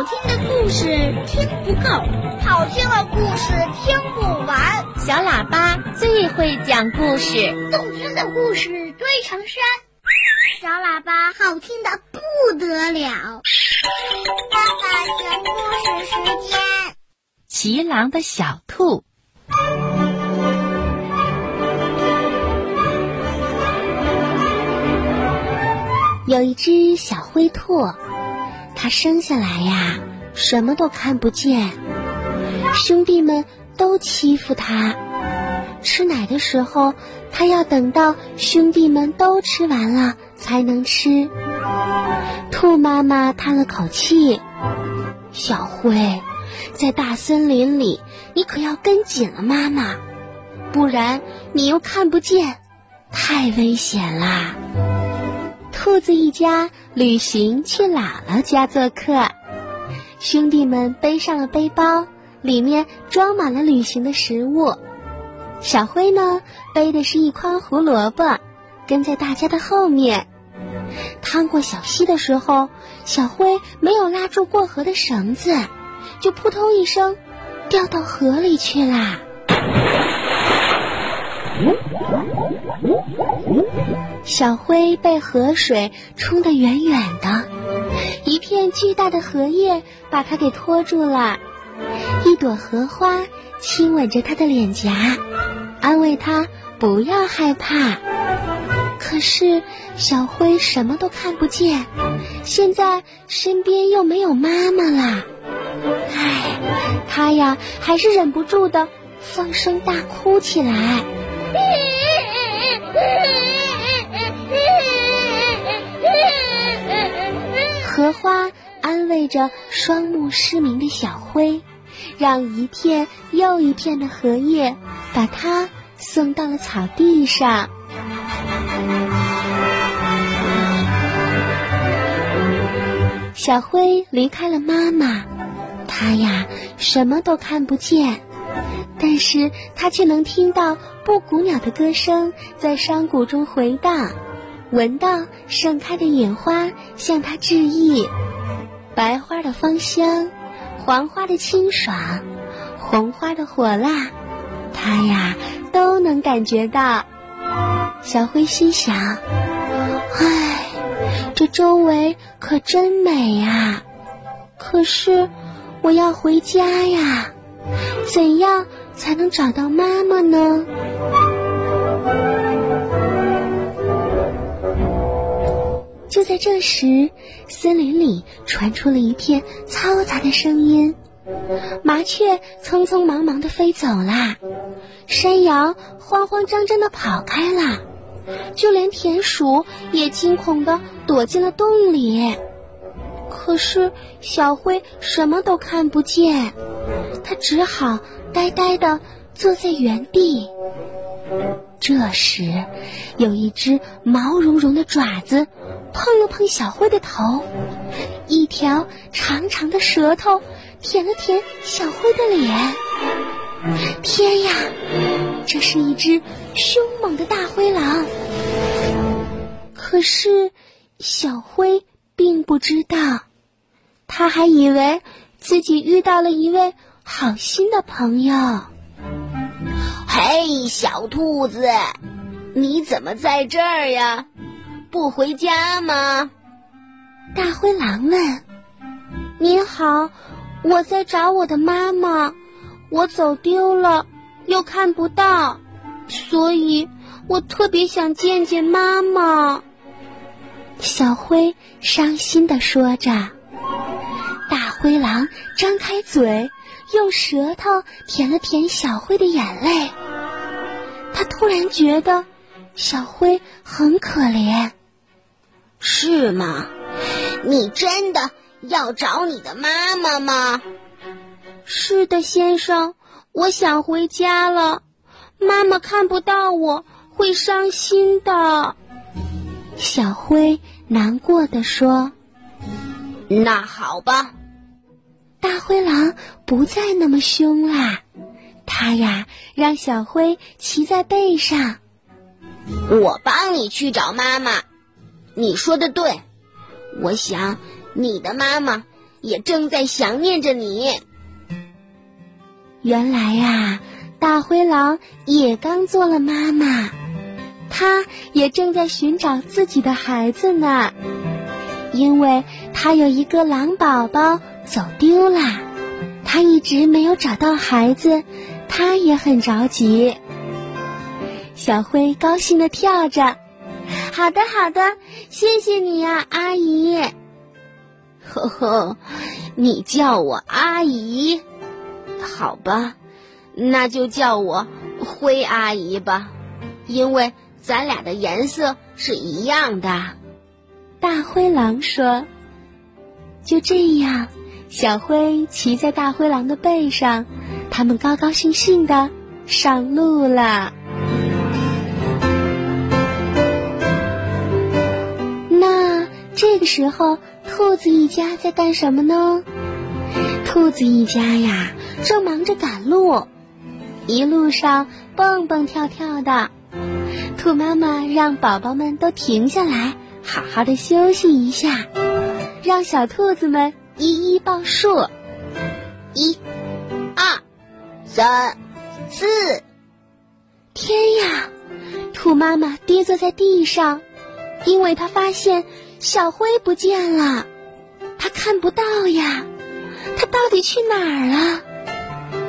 好听的故事听不够，好听的故事听不完。小喇叭最会讲故事，动听的故事堆成山。小喇叭好听的不得了。爸爸讲故事时间。骑狼的小兔。有一只小灰兔，它生下来呀，什么都看不见，兄弟们都欺负它。吃奶的时候，它要等到兄弟们都吃完了才能吃。兔妈妈叹了口气：“小灰，在大森林里，你可要跟紧了妈妈，不然你又看不见，太危险啦。”兔子一家旅行去姥姥家做客，兄弟们背上了背包，里面装满了旅行的食物。小灰呢，背的是一筐胡萝卜，跟在大家的后面。趟过小溪的时候，小灰没有拉住过河的绳子，就扑通一声掉到河里去啦。小灰被河水冲得远远的，一片巨大的荷叶把它给拖住了。一朵荷花亲吻着它的脸颊，安慰它不要害怕。可是小灰什么都看不见，现在身边又没有妈妈了。唉，它呀还是忍不住的放声大哭起来。荷花安慰着双目失明的小灰，让一片又一片的荷叶把它送到了草地上。小灰离开了妈妈，它呀什么都看不见，但是它却能听到布谷鸟的歌声在山谷中回荡。闻到盛开的野花向它致意，白花的芳香，黄花的清爽，红花的火辣，它呀都能感觉到。小灰心想：“唉，这周围可真美呀！可是我要回家呀，怎样才能找到妈妈呢？”在这时，森林里传出了一片嘈杂的声音，麻雀匆匆忙忙的飞走啦，山羊慌慌张张的跑开啦，就连田鼠也惊恐的躲进了洞里。可是小灰什么都看不见，它只好呆呆的坐在原地。这时，有一只毛茸茸的爪子碰了碰小灰的头，一条长长的舌头舔了舔小灰的脸。天呀，这是一只凶猛的大灰狼！可是小灰并不知道，他还以为自己遇到了一位好心的朋友。嘿，小兔子，你怎么在这儿呀？不回家吗？大灰狼问。您好，我在找我的妈妈，我走丢了，又看不到，所以我特别想见见妈妈。小灰伤心的说着。大灰狼张开嘴，用舌头舔了舔小灰的眼泪。他突然觉得小灰很可怜，是吗？你真的要找你的妈妈吗？是的，先生，我想回家了。妈妈看不到我会伤心的。小灰难过的说：“那好吧。”大灰狼不再那么凶啦。他呀，让小灰骑在背上。我帮你去找妈妈。你说的对，我想你的妈妈也正在想念着你。原来呀，大灰狼也刚做了妈妈，它也正在寻找自己的孩子呢，因为它有一个狼宝宝走丢了，它一直没有找到孩子，它也很着急。小灰高兴的跳着，好的好的，谢谢你呀，阿姨。呵呵，你叫我阿姨。好吧，那就叫我灰阿姨吧，因为咱俩的颜色是一样的。大灰狼说：“就这样，小灰骑在大灰狼的背上，他们高高兴兴的上路了。”个时候，兔子一家在干什么呢？兔子一家呀。正忙着赶路，一路上蹦蹦跳跳的。兔妈妈让宝宝们都停下来，好好的休息一下，让小兔子们一一报数：一、二、三、四。天呀！兔妈妈跌坐在地上，因为她发现小灰不见了，它看不到呀，它到底去哪儿了？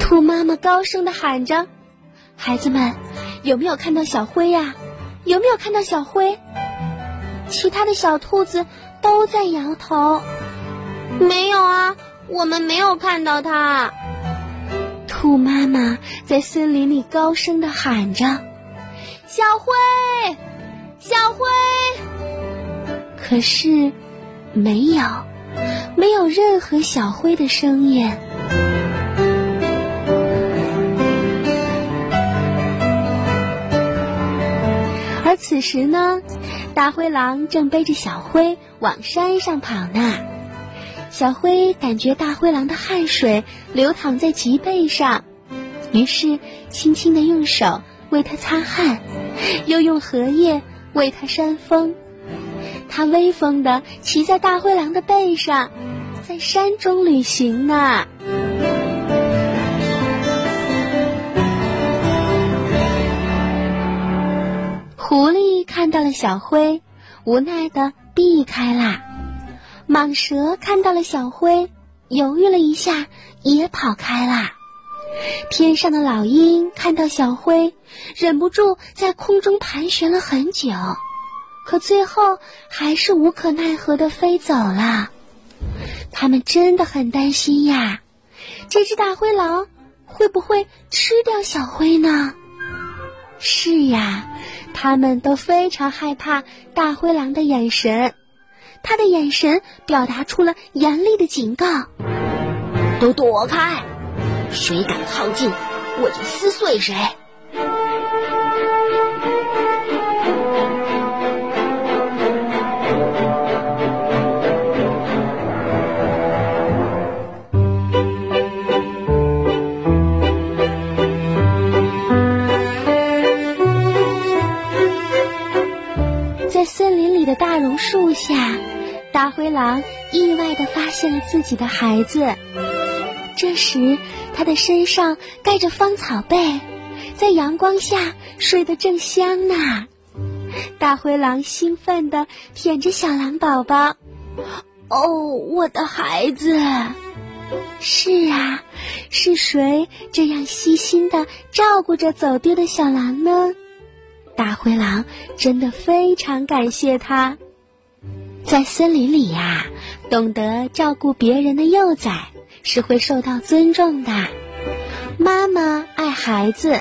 兔妈妈高声的喊着：“孩子们，有没有看到小灰呀？有没有看到小灰？”其他的小兔子都在摇头：“没有啊，我们没有看到它。”兔妈妈在森林里高声的喊着：“小灰，小灰！”可是，没有，没有任何小灰的声音。而此时呢，大灰狼正背着小灰往山上跑呢。小灰感觉大灰狼的汗水流淌在脊背上，于是轻轻的用手为它擦汗，又用荷叶为它扇风。它威风的骑在大灰狼的背上，在山中旅行呢。狐狸看到了小灰，无奈的避开啦。蟒蛇看到了小灰，犹豫了一下，也跑开啦。天上的老鹰看到小灰，忍不住在空中盘旋了很久，可最后还是无可奈何的飞走了。他们真的很担心呀，这只大灰狼会不会吃掉小灰呢？是呀。他们都非常害怕大灰狼的眼神，他的眼神表达出了严厉的警告：“都躲开！谁敢靠近，我就撕碎谁！”大灰狼意外的发现了自己的孩子。这时，他的身上盖着芳草被，在阳光下睡得正香呢。大灰狼兴奋的舔着小狼宝宝：“哦，我的孩子！”是啊，是谁这样细心的照顾着走丢的小狼呢？大灰狼真的非常感谢他，在森林里呀，懂得照顾别人的幼崽是会受到尊重的。妈妈爱孩子，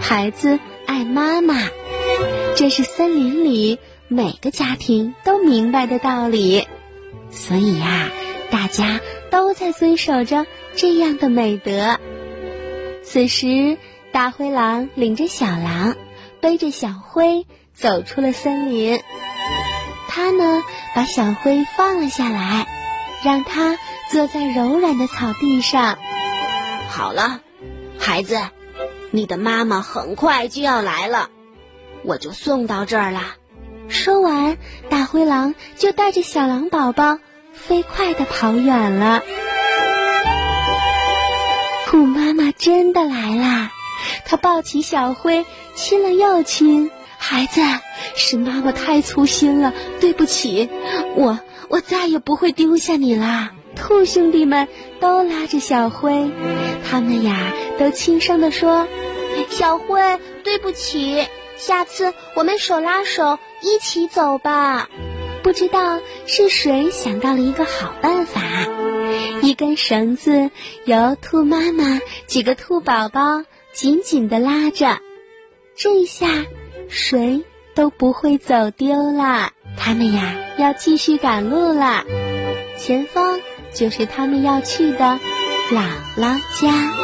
孩子爱妈妈，这是森林里每个家庭都明白的道理。所以呀，大家都在遵守着这样的美德。此时，大灰狼领着小狼。背着小灰走出了森林，他呢把小灰放了下来，让它坐在柔软的草地上。好了，孩子，你的妈妈很快就要来了，我就送到这儿了。说完，大灰狼就带着小狼宝宝飞快地跑远了。兔妈妈真的来啦！她抱起小灰，亲了又亲。孩子，是妈妈太粗心了，对不起，我我再也不会丢下你啦。兔兄弟们都拉着小灰，他们呀都轻声地说：“小灰，对不起，下次我们手拉手一起走吧。”不知道是谁想到了一个好办法，一根绳子由兔妈妈几个兔宝宝紧紧地拉着，这下谁都不会走丢啦。他们呀要继续赶路啦，前方就是他们要去的姥姥家。